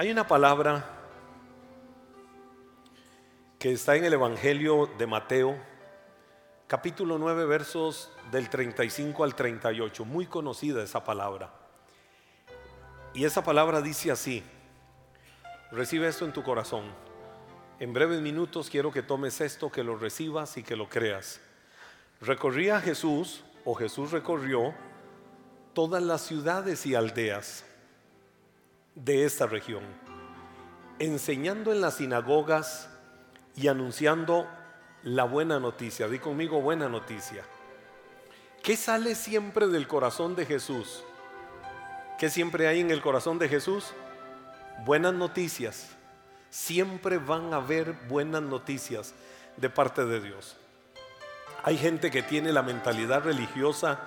Hay una palabra que está en el Evangelio de Mateo, capítulo 9, versos del 35 al 38. Muy conocida esa palabra. Y esa palabra dice así, recibe esto en tu corazón. En breves minutos quiero que tomes esto, que lo recibas y que lo creas. Recorría Jesús, o Jesús recorrió, todas las ciudades y aldeas de esta región, enseñando en las sinagogas y anunciando la buena noticia. Di conmigo buena noticia. ¿Qué sale siempre del corazón de Jesús? ¿Qué siempre hay en el corazón de Jesús? Buenas noticias. Siempre van a haber buenas noticias de parte de Dios. Hay gente que tiene la mentalidad religiosa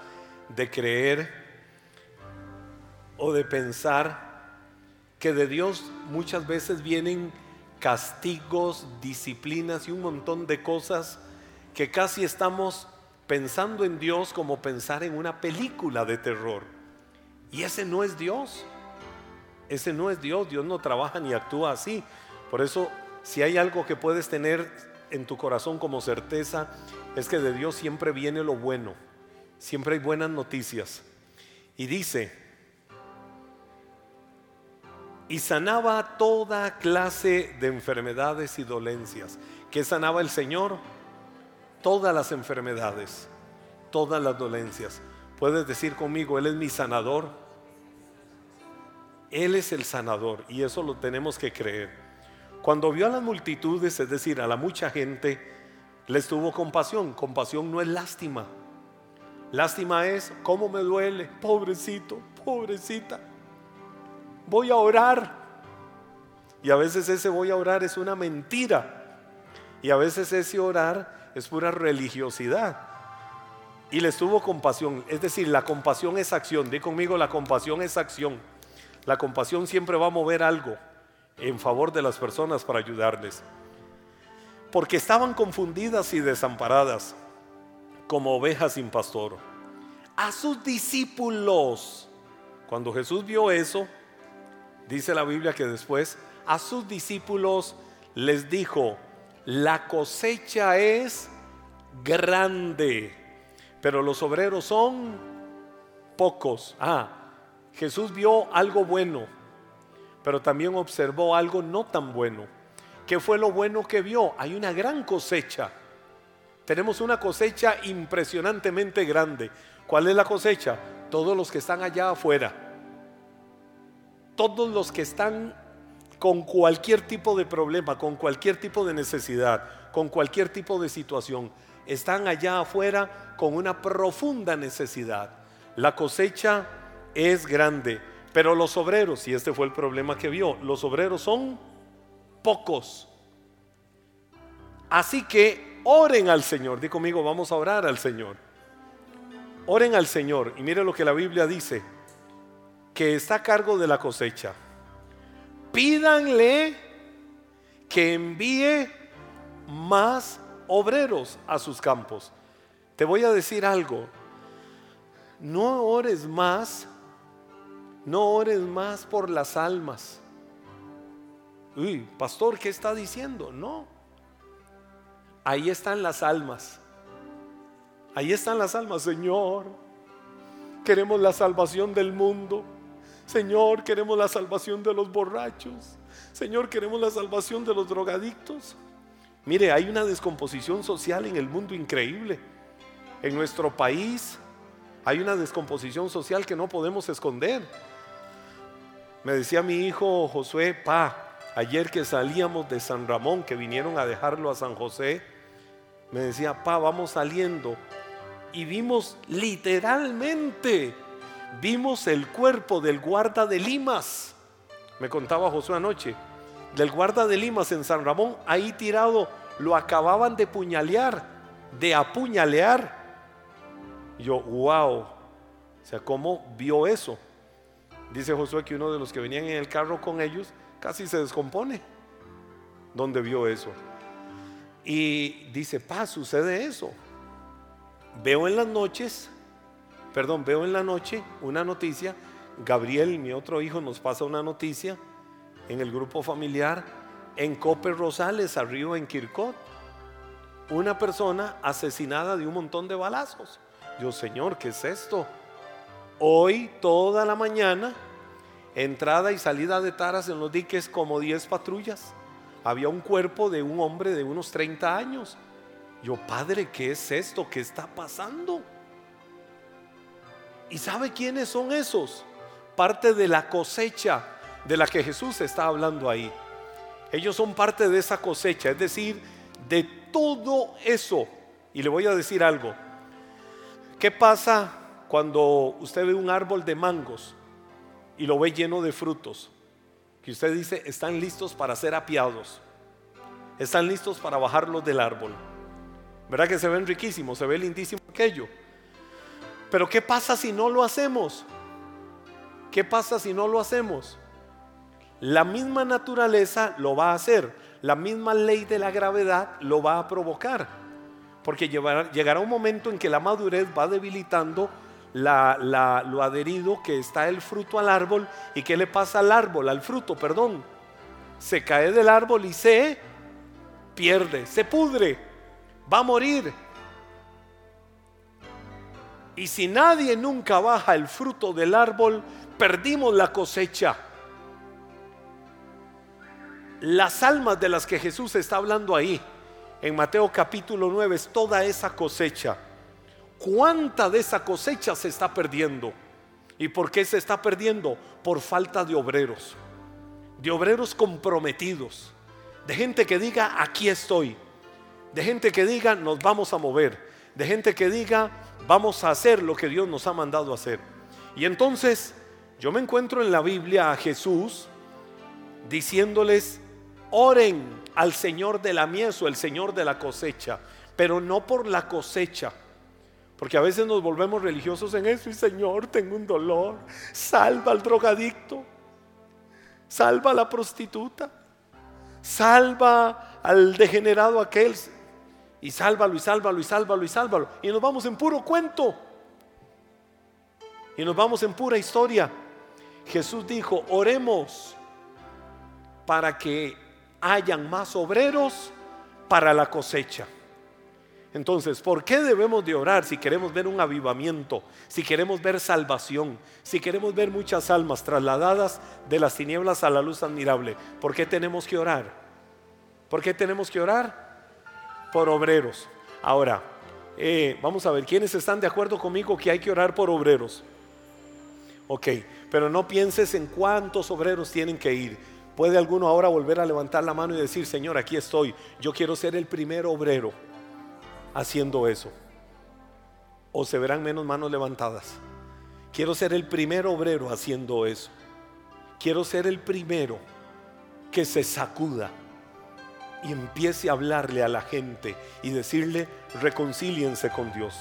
de creer o de pensar que de Dios muchas veces vienen castigos, disciplinas y un montón de cosas que casi estamos pensando en Dios como pensar en una película de terror. Y ese no es Dios. Ese no es Dios. Dios no trabaja ni actúa así. Por eso, si hay algo que puedes tener en tu corazón como certeza, es que de Dios siempre viene lo bueno. Siempre hay buenas noticias. Y dice, y sanaba toda clase de enfermedades y dolencias. ¿Qué sanaba el Señor? Todas las enfermedades, todas las dolencias. Puedes decir conmigo, Él es mi sanador. Él es el sanador y eso lo tenemos que creer. Cuando vio a las multitudes, es decir, a la mucha gente, les tuvo compasión. Compasión no es lástima. Lástima es, ¿cómo me duele? Pobrecito, pobrecita. Voy a orar. Y a veces ese voy a orar es una mentira. Y a veces ese orar es pura religiosidad. Y les tuvo compasión. Es decir, la compasión es acción. Di conmigo, la compasión es acción. La compasión siempre va a mover algo en favor de las personas para ayudarles. Porque estaban confundidas y desamparadas como ovejas sin pastor. A sus discípulos, cuando Jesús vio eso, dice la Biblia que después a sus discípulos les dijo, la cosecha es grande, pero los obreros son pocos. Ah, Jesús vio algo bueno, pero también observó algo no tan bueno. ¿Qué fue lo bueno que vio? Hay una gran cosecha. Tenemos una cosecha impresionantemente grande. ¿Cuál es la cosecha? Todos los que están allá afuera. Todos los que están con cualquier tipo de problema, con cualquier tipo de necesidad, con cualquier tipo de situación, están allá afuera con una profunda necesidad. La cosecha es grande, pero los obreros, y este fue el problema que vio, los obreros son pocos. Así que oren al Señor. Di conmigo, vamos a orar al Señor. Oren al Señor. Y mire lo que la Biblia dice, que está a cargo de la cosecha. Pídanle que envíe más obreros a sus campos. Te voy a decir algo. No ores más no ores más por las almas. Uy, pastor, ¿qué está diciendo? No. Ahí están las almas. Ahí están las almas, Señor. Queremos la salvación del mundo. Señor, queremos la salvación de los borrachos. Señor, queremos la salvación de los drogadictos. Mire, hay una descomposición social en el mundo increíble. En nuestro país hay una descomposición social que no podemos esconder. Me decía mi hijo Josué, pa, ayer que salíamos de San Ramón, que vinieron a dejarlo a San José, me decía, pa, vamos saliendo. Y vimos literalmente, vimos el cuerpo del guarda de Limas. Me contaba Josué anoche, del guarda de Limas en San Ramón, ahí tirado, lo acababan de puñalear, de apuñalear. yo, wow, o sea, ¿cómo vio eso? Dice Josué que uno de los que venían en el carro con ellos casi se descompone. ¿Dónde vio eso? Y dice, pa, sucede eso. Veo en las noches, perdón, veo en la noche una noticia. Gabriel, mi otro hijo, nos pasa una noticia en el grupo familiar en Cope Rosales, arriba en Kirkot. Una persona asesinada de un montón de balazos. Yo, Señor, ¿qué es esto? Hoy, toda la mañana, entrada y salida de taras en los diques como 10 patrullas. Había un cuerpo de un hombre de unos 30 años. Yo, Padre, ¿qué es esto? ¿Qué está pasando? ¿Y sabe quiénes son esos? Parte de la cosecha de la que Jesús está hablando ahí. Ellos son parte de esa cosecha, es decir, de todo eso. Y le voy a decir algo. ¿Qué pasa cuando usted ve un árbol de mangos y lo ve lleno de frutos? Que usted dice, están listos para ser apiados. Están listos para bajarlos del árbol. ¿Verdad que se ven riquísimos? Se ve lindísimo aquello. Pero ¿qué pasa si no lo hacemos? ¿Qué pasa si no lo hacemos? La misma naturaleza lo va a hacer, la misma ley de la gravedad lo va a provocar, porque llegará un momento en que la madurez va debilitando lo adherido que está el fruto al árbol y qué le pasa al árbol, al fruto, perdón. Se cae del árbol y se pierde, se pudre, va a morir. Y si nadie nunca baja el fruto del árbol, perdimos la cosecha. Las almas de las que Jesús está hablando ahí, en Mateo capítulo 9, es toda esa cosecha. ¿Cuánta de esa cosecha se está perdiendo? ¿Y por qué se está perdiendo? Por falta de obreros, de obreros comprometidos, de gente que diga, aquí estoy, de gente que diga, nos vamos a mover, de gente que diga, vamos a hacer lo que Dios nos ha mandado hacer. Y entonces yo me encuentro en la Biblia a Jesús diciéndoles, oren al Señor de la mies o el Señor de la cosecha, pero no por la cosecha. Porque a veces nos volvemos religiosos en eso y Señor, tengo un dolor. Salva al drogadicto. Salva a la prostituta. Salva al degenerado aquel y sálvalo y sálvalo y sálvalo y sálvalo. Y nos vamos en puro cuento. Y nos vamos en pura historia. Jesús dijo, oremos para que hayan más obreros para la cosecha. Entonces, ¿por qué debemos de orar si queremos ver un avivamiento, si queremos ver salvación, si queremos ver muchas almas trasladadas de las tinieblas a la luz admirable? ¿Por qué tenemos que orar? ¿Por qué tenemos que orar? Por obreros. Ahora, eh, vamos a ver, ¿quiénes están de acuerdo conmigo que hay que orar por obreros? Ok, pero no pienses en cuántos obreros tienen que ir. ¿Puede alguno ahora volver a levantar la mano y decir, Señor, aquí estoy, yo quiero ser el primer obrero haciendo eso? ¿O se verán menos manos levantadas? Quiero ser el primer obrero haciendo eso. Quiero ser el primero que se sacuda y empiece a hablarle a la gente y decirle, reconcíliense con Dios.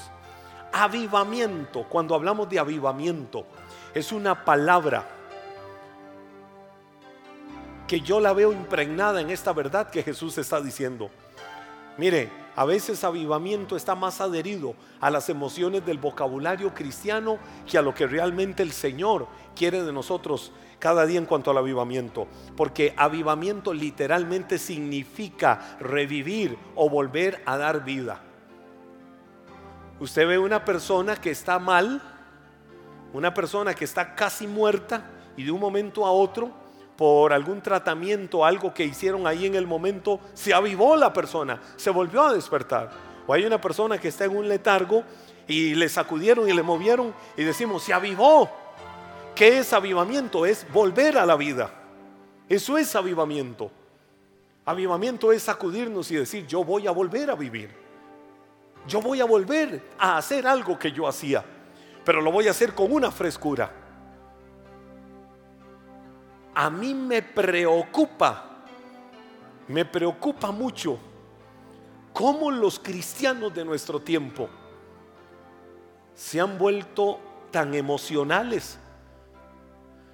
Avivamiento, cuando hablamos de avivamiento, es una palabra que yo la veo impregnada en esta verdad que Jesús está diciendo. Mire, a veces avivamiento está más adherido a las emociones del vocabulario cristiano que a lo que realmente el Señor quiere de nosotros cada día en cuanto al avivamiento. Porque avivamiento literalmente significa revivir o volver a dar vida. Usted ve una persona que está mal, una persona que está casi muerta y de un momento a otro, por algún tratamiento, algo que hicieron ahí en el momento, se avivó la persona, se volvió a despertar. O hay una persona que está en un letargo y le sacudieron y le movieron y decimos, se avivó. ¿Qué es avivamiento? Es volver a la vida. Eso es avivamiento. Avivamiento es sacudirnos y decir, yo voy a volver a vivir. Yo voy a volver a hacer algo que yo hacía, pero lo voy a hacer con una frescura. A mí me preocupa, me preocupa mucho cómo los cristianos de nuestro tiempo se han vuelto tan emocionales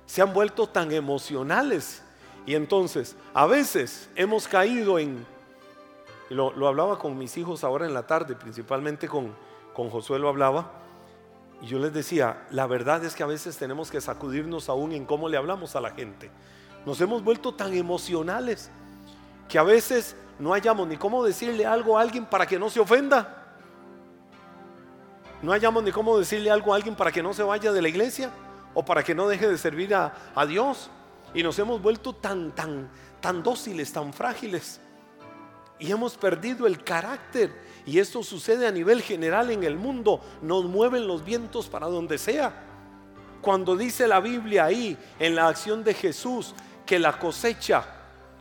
se han vuelto tan emocionales. Y entonces, a veces hemos caído en, lo, hablaba con mis hijos ahora en la tarde, principalmente con, con Josué lo hablaba, y yo les decía, la verdad es que a veces tenemos que sacudirnos aún en cómo le hablamos a la gente. Nos hemos vuelto tan emocionales que a veces no hallamos ni cómo decirle algo a alguien para que no se ofenda. No hallamos ni cómo decirle algo a alguien para que no se vaya de la iglesia o para que no deje de servir a, a Dios. Y nos hemos vuelto tan, tan, tan dóciles, tan frágiles. Y hemos perdido el carácter. Y esto sucede a nivel general en el mundo. Nos mueven los vientos para donde sea. Cuando dice la Biblia ahí, en la acción de Jesús, que la cosecha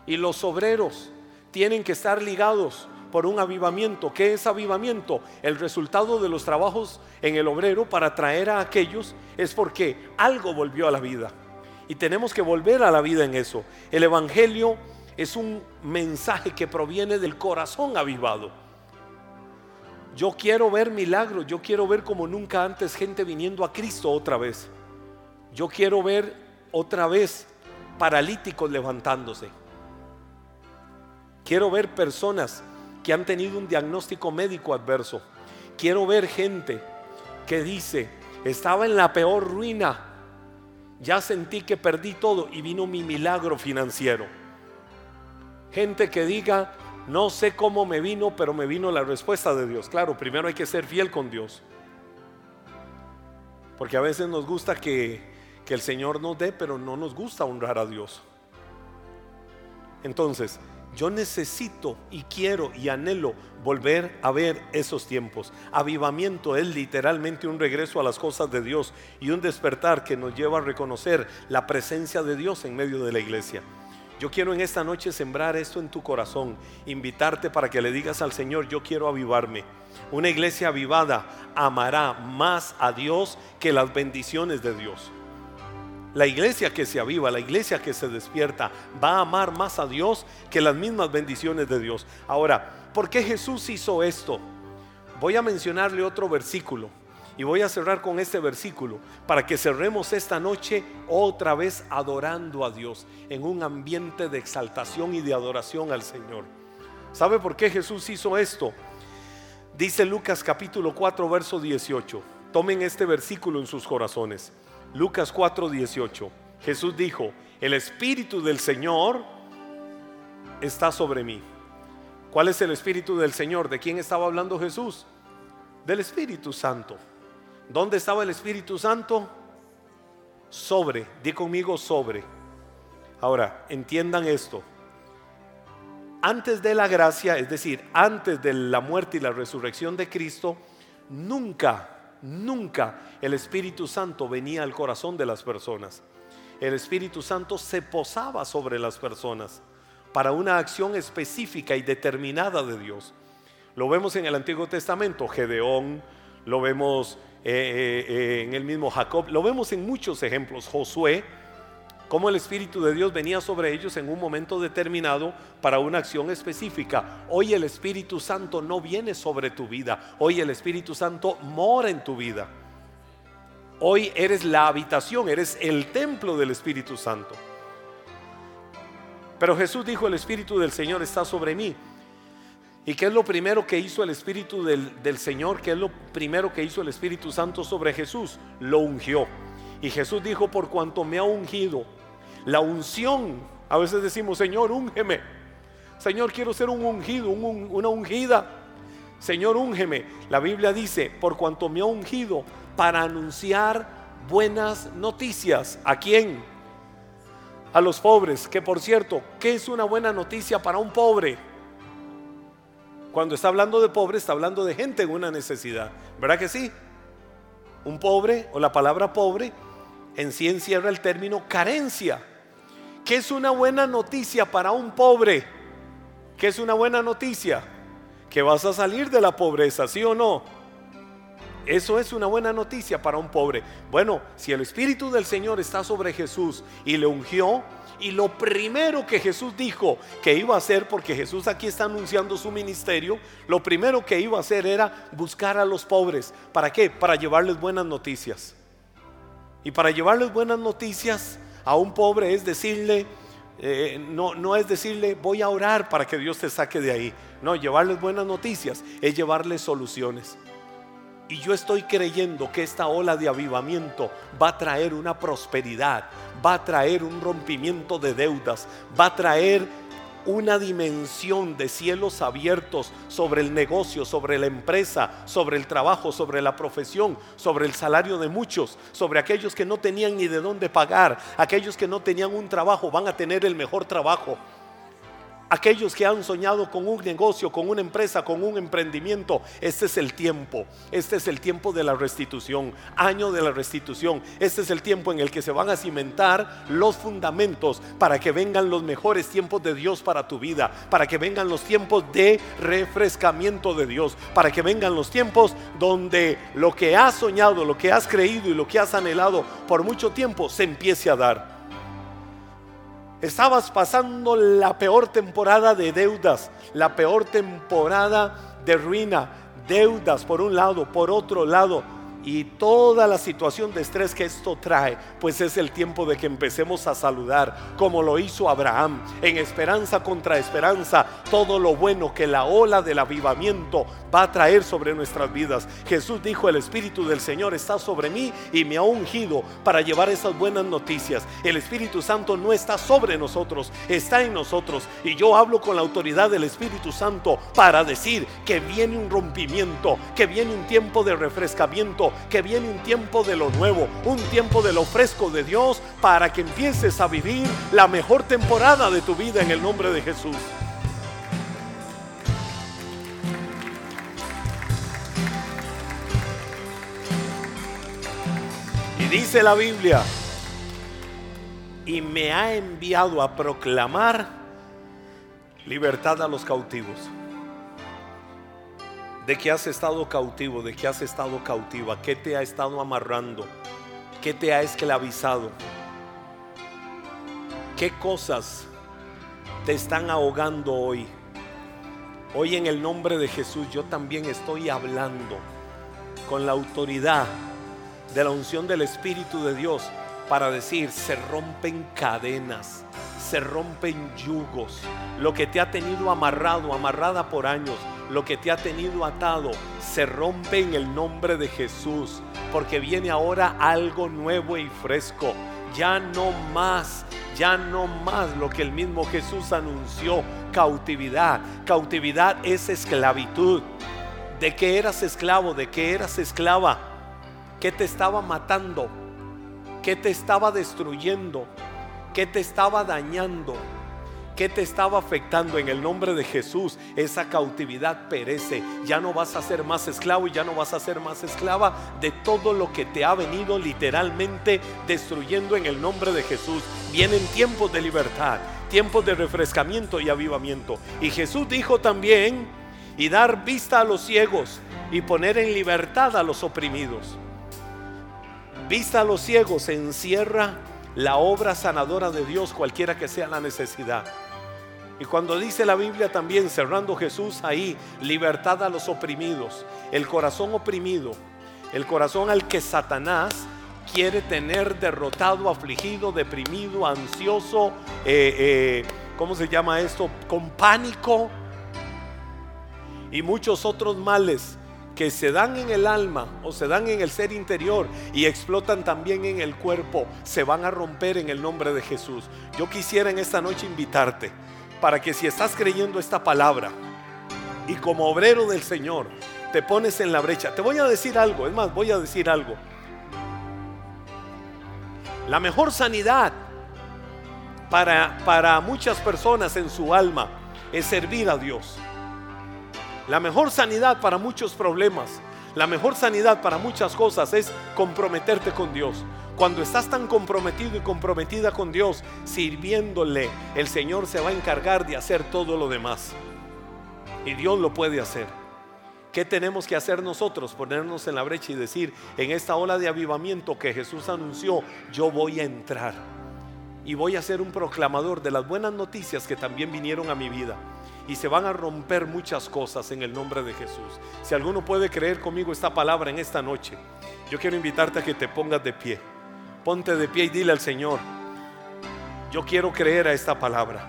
y los obreros tienen que estar ligados por un avivamiento. ¿Qué es avivamiento? El resultado de los trabajos en el obrero para traer a aquellos es porque algo volvió a la vida. Y tenemos que volver a la vida en eso. El Evangelio es un mensaje que proviene del corazón avivado. Yo quiero ver milagros, yo quiero ver como nunca antes gente viniendo a Cristo otra vez. Yo quiero ver otra vez paralíticos levantándose. Quiero ver personas que han tenido un diagnóstico médico adverso. Quiero ver gente que dice, estaba en la peor ruina, ya sentí que perdí todo y vino mi milagro financiero. Gente que diga, no sé cómo me vino, pero me vino la respuesta de Dios. Claro, primero hay que ser fiel con Dios. Porque a veces nos gusta que, que el Señor nos dé, pero no nos gusta honrar a Dios. Entonces, yo necesito y quiero y anhelo volver a ver esos tiempos. Avivamiento es literalmente un regreso a las cosas de Dios y un despertar que nos lleva a reconocer la presencia de Dios en medio de la iglesia. Yo quiero en esta noche sembrar esto en tu corazón, invitarte para que le digas al Señor, yo quiero avivarme. Una iglesia avivada amará más a Dios que las bendiciones de Dios. La iglesia que se aviva, la iglesia que se despierta, va a amar más a Dios que las mismas bendiciones de Dios. Ahora, ¿por qué Jesús hizo esto? Voy a mencionarle otro versículo y voy a cerrar con este versículo para que cerremos esta noche otra vez adorando a Dios en un ambiente de exaltación y de adoración al Señor. ¿Sabe por qué Jesús hizo esto? Dice Lucas capítulo 4, verso 18. Tomen este versículo en sus corazones. Lucas 4:18. Jesús dijo, el Espíritu del Señor está sobre mí. ¿Cuál es el Espíritu del Señor? ¿De quién estaba hablando Jesús? Del Espíritu Santo. ¿Dónde estaba el Espíritu Santo? Sobre, di conmigo sobre. Ahora, entiendan esto. Antes de la gracia, es decir, antes de la muerte y la resurrección de Cristo, nunca Nunca el Espíritu Santo venía al corazón de las personas. El Espíritu Santo se posaba sobre las personas para una acción específica y determinada de Dios. Lo vemos en el Antiguo Testamento, Gedeón, lo vemos eh, eh, eh, en el mismo Jacob, lo vemos en muchos ejemplos, Josué, cómo el Espíritu de Dios venía sobre ellos en un momento determinado para una acción específica. Hoy el Espíritu Santo no viene sobre tu vida, hoy el Espíritu Santo mora en tu vida. Hoy eres la habitación, eres el templo del Espíritu Santo. Pero Jesús dijo, el Espíritu del Señor está sobre mí. ¿Y qué es lo primero que hizo el Espíritu del, del Señor? ¿Qué es lo primero que hizo el Espíritu Santo sobre Jesús? Lo ungió. Y Jesús dijo, por cuanto me ha ungido, la unción. A veces decimos, Señor, úngeme. Señor, quiero ser un ungido, una ungida. Señor, úngeme. La Biblia dice, por cuanto me ha ungido para anunciar buenas noticias. ¿A quién? A los pobres. Que por cierto, ¿qué es una buena noticia para un pobre? Cuando está hablando de pobre, está hablando de gente en una necesidad. ¿Verdad que sí? Un pobre o la palabra pobre en sí encierra el término carencia. ¿Qué es una buena noticia para un pobre? ¿Qué es una buena noticia? Que vas a salir de la pobreza, ¿sí o no? Eso es una buena noticia para un pobre. Bueno, si el Espíritu del Señor está sobre Jesús y le ungió, y lo primero que Jesús dijo que iba a hacer, porque Jesús aquí está anunciando su ministerio, lo primero que iba a hacer era buscar a los pobres. ¿Para qué? Para llevarles buenas noticias. Y para llevarles buenas noticias, a un pobre es decirle, eh, no, no es decirle voy a orar para que Dios te saque de ahí. No, llevarles buenas noticias es llevarles soluciones. Y yo estoy creyendo que esta ola de avivamiento va a traer una prosperidad, va a traer un rompimiento de deudas, va a traer una dimensión de cielos abiertos sobre el negocio, sobre la empresa, sobre el trabajo, sobre la profesión, sobre el salario de muchos, sobre aquellos que no tenían ni de dónde pagar, aquellos que no tenían un trabajo, van a tener el mejor trabajo. Aquellos que han soñado con un negocio, con una empresa, con un emprendimiento, este es el tiempo. Este es el tiempo de la restitución, año de la restitución. Este es el tiempo en el que se van a cimentar los fundamentos para que vengan los mejores tiempos de Dios para tu vida, para que vengan los tiempos de refrescamiento de Dios, para que vengan los tiempos donde lo que has soñado, lo que has creído y lo que has anhelado por mucho tiempo se empiece a dar. Estabas pasando la peor temporada de deudas, la peor temporada de ruina, deudas por un lado, por otro lado y toda la situación de estrés que esto trae, pues es el tiempo de que empecemos a saludar como lo hizo Abraham, en esperanza contra esperanza, todo lo bueno que la ola del avivamiento va a traer sobre nuestras vidas. Jesús dijo, el Espíritu del Señor está sobre mí y me ha ungido para llevar esas buenas noticias. El Espíritu Santo no está sobre nosotros, está en nosotros. Y yo hablo con la autoridad del Espíritu Santo para decir que viene un rompimiento, que viene un tiempo de refrescamiento que viene un tiempo de lo nuevo, un tiempo de lo fresco de Dios para que empieces a vivir la mejor temporada de tu vida en el nombre de Jesús. Y dice la Biblia, y me ha enviado a proclamar libertad a los cautivos de que has estado cautivo, de que has estado cautiva, qué te ha estado amarrando, qué te ha esclavizado, qué cosas te están ahogando hoy. Hoy en el nombre de Jesús yo también estoy hablando con la autoridad de la unción del Espíritu de Dios para decir, se rompen cadenas, se rompen yugos, lo que te ha tenido amarrado, amarrada por años, lo que te ha tenido atado se rompe en el nombre de Jesús, porque viene ahora algo nuevo y fresco. Ya no más, ya no más lo que el mismo Jesús anunció, cautividad. Cautividad es esclavitud. ¿De que eras esclavo? ¿De que eras esclava? ¿Qué te estaba matando? ¿Qué te estaba destruyendo? ¿Qué te estaba dañando? ¿Qué te estaba afectando en el nombre de Jesús? Esa cautividad perece. Ya no vas a ser más esclavo y ya no vas a ser más esclava de todo lo que te ha venido literalmente destruyendo en el nombre de Jesús. Vienen tiempos de libertad, tiempos de refrescamiento y avivamiento. Y Jesús dijo también, y dar vista a los ciegos y poner en libertad a los oprimidos. Vista a los ciegos encierra la obra sanadora de Dios, cualquiera que sea la necesidad. Y cuando dice la Biblia también, cerrando Jesús ahí, libertad a los oprimidos, el corazón oprimido, el corazón al que Satanás quiere tener derrotado, afligido, deprimido, ansioso, eh, eh, ¿cómo se llama esto? Con pánico y muchos otros males que se dan en el alma o se dan en el ser interior y explotan también en el cuerpo, se van a romper en el nombre de Jesús. Yo quisiera en esta noche invitarte para que si estás creyendo esta palabra y como obrero del Señor te pones en la brecha, te voy a decir algo, es más, voy a decir algo. La mejor sanidad para, para muchas personas en su alma es servir a Dios. La mejor sanidad para muchos problemas, la mejor sanidad para muchas cosas es comprometerte con Dios. Cuando estás tan comprometido y comprometida con Dios, sirviéndole, el Señor se va a encargar de hacer todo lo demás. Y Dios lo puede hacer. ¿Qué tenemos que hacer nosotros? Ponernos en la brecha y decir, en esta ola de avivamiento que Jesús anunció, yo voy a entrar. Y voy a ser un proclamador de las buenas noticias que también vinieron a mi vida. Y se van a romper muchas cosas en el nombre de Jesús. Si alguno puede creer conmigo esta palabra en esta noche, yo quiero invitarte a que te pongas de pie. Ponte de pie y dile al Señor, yo quiero creer a esta palabra.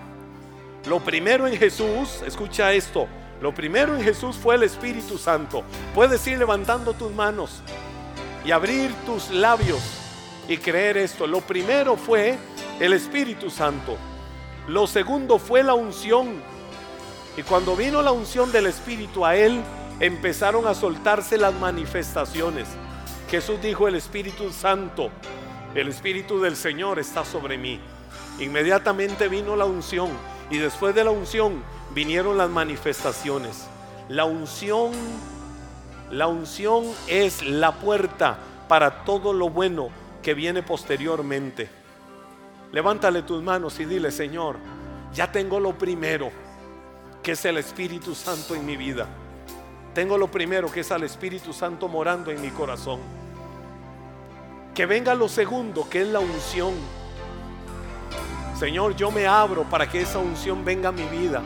Lo primero en Jesús, escucha esto, Lo primero en Jesús fue el Espíritu Santo. Puedes ir levantando tus manos y abrir tus labios y creer esto. Lo primero fue el Espíritu Santo. Lo segundo fue la unción. Y cuando vino la unción del Espíritu a él, empezaron a soltarse las manifestaciones. Jesús dijo, el Espíritu Santo, el Espíritu del Señor está sobre mí. Inmediatamente vino la unción y después de la unción vinieron las manifestaciones. La unción, la unción es la puerta para todo lo bueno que viene posteriormente. Levántale tus manos y dile, Señor, ya tengo lo primero, que es el Espíritu Santo en mi vida. Tengo lo primero, que es al Espíritu Santo morando en mi corazón. Que venga lo segundo, que es la unción. Señor, yo me abro para que esa unción venga a mi vida.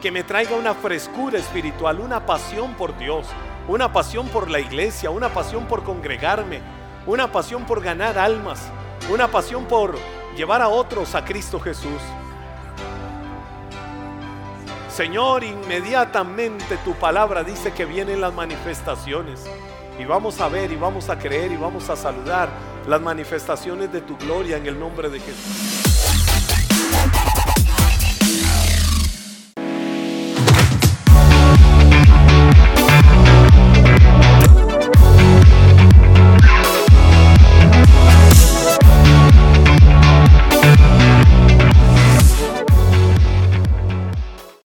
Que me traiga una frescura espiritual, una pasión por Dios, una pasión por la iglesia, una pasión por congregarme, una pasión por ganar almas, una pasión por llevar a otros a Cristo Jesús. Señor, inmediatamente tu palabra dice que vienen las manifestaciones. Y vamos a ver y vamos a creer y vamos a saludar las manifestaciones de tu gloria en el nombre de Jesús.